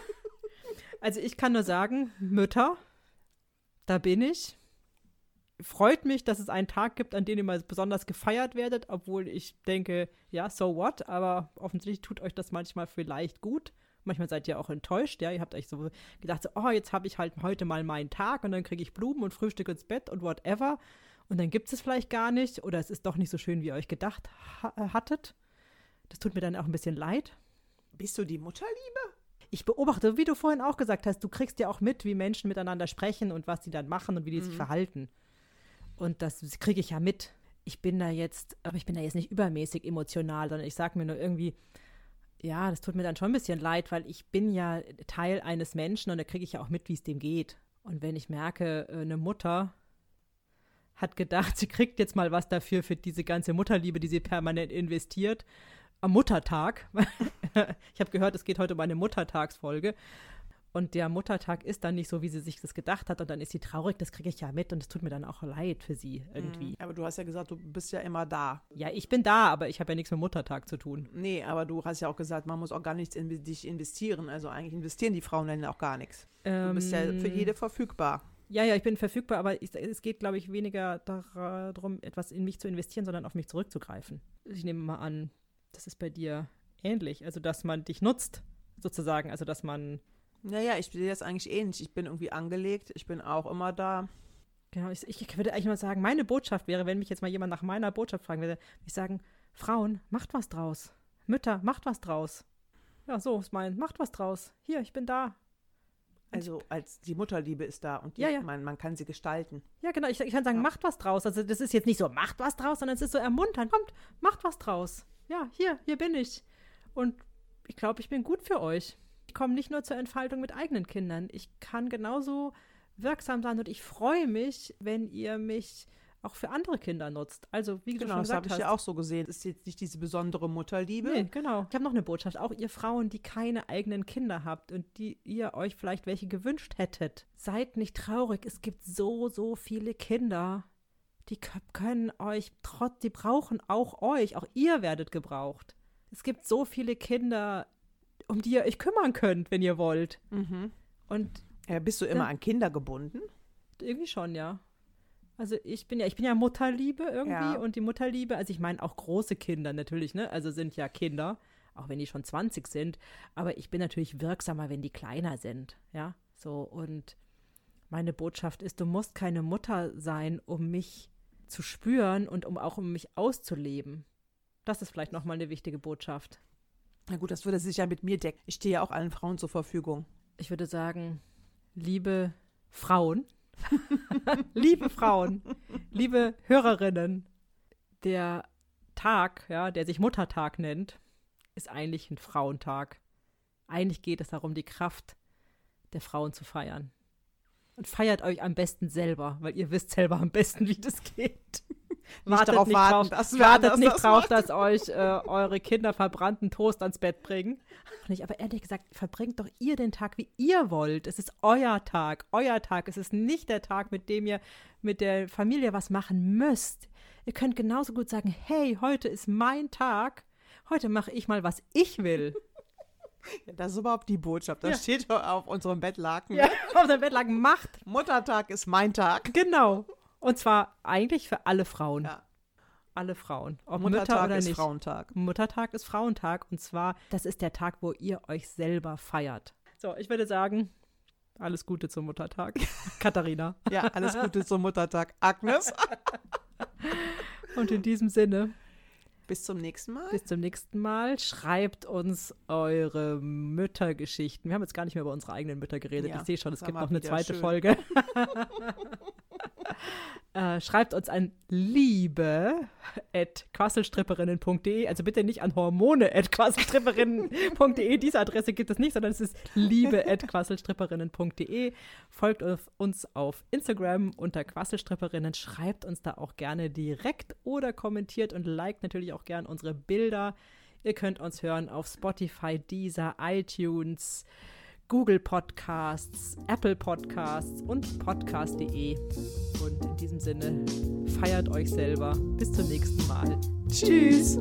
Also ich kann nur sagen, Mütter, da bin ich. Freut mich, dass es einen Tag gibt, an dem ihr mal besonders gefeiert werdet, obwohl ich denke, ja, so what, aber offensichtlich tut euch das manchmal vielleicht gut. Manchmal seid ihr auch enttäuscht, ja, ihr habt euch so gedacht, so, oh, jetzt habe ich halt heute mal meinen Tag und dann kriege ich Blumen und Frühstück ins Bett und whatever. Und dann gibt es es vielleicht gar nicht oder es ist doch nicht so schön, wie ihr euch gedacht ha hattet. Das tut mir dann auch ein bisschen leid. Bist du die Mutterliebe? Ich beobachte, wie du vorhin auch gesagt hast, du kriegst ja auch mit, wie Menschen miteinander sprechen und was die dann machen und wie die sich verhalten. Und das kriege ich ja mit. Ich bin da jetzt, aber ich bin da jetzt nicht übermäßig emotional, sondern ich sage mir nur irgendwie, ja, das tut mir dann schon ein bisschen leid, weil ich bin ja Teil eines Menschen und da kriege ich ja auch mit, wie es dem geht. Und wenn ich merke, äh, eine Mutter hat gedacht, *laughs* sie kriegt jetzt mal was dafür für diese ganze Mutterliebe, die sie permanent investiert, am Muttertag. *laughs* ich habe gehört, es geht heute um eine Muttertagsfolge. Und der Muttertag ist dann nicht so, wie sie sich das gedacht hat. Und dann ist sie traurig, das kriege ich ja mit. Und es tut mir dann auch leid für sie irgendwie. Mhm. Aber du hast ja gesagt, du bist ja immer da. Ja, ich bin da, aber ich habe ja nichts mit Muttertag zu tun. Nee, aber du hast ja auch gesagt, man muss auch gar nichts in dich investieren. Also eigentlich investieren die Frauen dann auch gar nichts. Du bist ja für Ähm, jede verfügbar. Ja, ja, ich bin verfügbar, aber ich, es geht, glaube ich, weniger darum, etwas in mich zu investieren, sondern auf mich zurückzugreifen. Ich nehme mal an, das ist bei dir ähnlich. Also, dass man dich nutzt, sozusagen. Also, dass man Naja, ich sehe das eigentlich ähnlich. Ich bin irgendwie angelegt. Ich bin auch immer da. Genau, ich, ich würde eigentlich mal sagen, meine Botschaft wäre, wenn mich jetzt mal jemand nach meiner Botschaft fragen würde, würde ich sagen, Frauen, macht was draus. Mütter, macht was draus. Ja, so ist mein, macht was draus. Hier, ich bin da. Also als die Mutterliebe ist da und die, Ja, ja. Man, man kann sie gestalten. Ja, genau, ich, ich kann sagen, Ja. macht was draus. Also das ist jetzt nicht so, macht was draus, sondern es ist so ermunternd. Kommt, macht was draus. Ja, hier, hier bin ich. Und ich glaube, ich bin gut für euch. Ich komme nicht nur zur Entfaltung mit eigenen Kindern. Ich kann genauso wirksam sein und ich freue mich, wenn ihr mich auch für andere Kinder nutzt. Also, wie du Genau, schon das habe gesagt ich hast. ja auch so gesehen. Es ist jetzt nicht diese besondere Mutterliebe. Nee, genau. Ich habe noch eine Botschaft. Auch ihr Frauen, die keine eigenen Kinder habt und die ihr euch vielleicht welche gewünscht hättet. Seid nicht traurig. Es gibt so, so viele Kinder. Die kö- können euch trotz, die brauchen auch euch. Auch ihr werdet gebraucht. Es gibt so viele Kinder, um die ihr euch kümmern könnt, wenn ihr wollt. Mhm. Und Ja, bist du immer Ja. an Kinder gebunden? irgendwie schon, ja. Also ich bin ja, ich bin ja Mutterliebe irgendwie Ja. und die Mutterliebe, also ich meine auch große Kinder natürlich, ne? Also sind ja Kinder, auch wenn die schon 20 sind, aber ich bin natürlich wirksamer, wenn die kleiner sind, ja? So und meine Botschaft ist, du musst keine Mutter sein, um mich zu spüren und um auch um mich auszuleben. Das ist vielleicht noch mal eine wichtige Botschaft. Na gut, das würde sich ja mit mir decken. Ich stehe ja auch allen Frauen zur Verfügung. Ich würde sagen, liebe Frauen, *laughs* liebe Frauen, liebe Hörerinnen, der Tag, ja, der sich Muttertag nennt, ist eigentlich ein Frauentag. Eigentlich geht es darum, die Kraft der Frauen zu feiern. Und feiert euch am besten selber, weil ihr wisst selber am besten, wie das geht. Nicht darauf warten, drauf, dass wartet nicht das drauf, macht. dass euch äh, eure Kinder verbrannten Toast ans Bett bringen. Nicht, aber ehrlich gesagt, verbringt doch ihr den Tag, wie ihr wollt. Es ist euer Tag, euer Tag. Es ist nicht der Tag, mit dem ihr mit der Familie was machen müsst. Ihr könnt genauso gut sagen, hey, heute ist mein Tag. Heute mache ich mal, was ich will. *laughs* Ja, das ist überhaupt die Botschaft. Das Ja. steht doch auf unserem Bettlaken. Ja, auf der Bettlaken macht. Muttertag ist mein Tag. Genau. Und zwar eigentlich für alle Frauen. Ja. Alle Frauen. Ob Muttertag Mütter oder ist nicht. Frauentag. Muttertag ist Frauentag und zwar, das ist der Tag, wo ihr euch selber feiert. So, ich würde sagen, alles Gute zum Muttertag. *laughs* Katharina. Ja, alles Gute zum Muttertag. Agnes, *laughs* Und in diesem Sinne, bis zum nächsten Mal. bis zum nächsten Mal. Schreibt uns eure Müttergeschichten. Wir haben jetzt gar nicht mehr über unsere eigenen Mütter geredet. Ja, ich sehe schon, es gibt noch eine zweite schön. Folge. *laughs* *laughs* äh, schreibt uns an liebe at quasselstripperinnen.de. Also bitte nicht an hormone at quasselstripperinnen.de. Diese Adresse gibt es nicht, sondern es ist liebe at quasselstripperinnen.de. Folgt uns auf Instagram unter quasselstripperinnen. Schreibt uns da auch gerne direkt oder kommentiert und liked natürlich auch gern unsere Bilder. Ihr könnt uns hören auf Spotify, Deezer, iTunes, Google Podcasts, Apple Podcasts und podcast.de. Und in diesem Sinne, feiert euch selber. Bis zum nächsten Mal. Tschüss.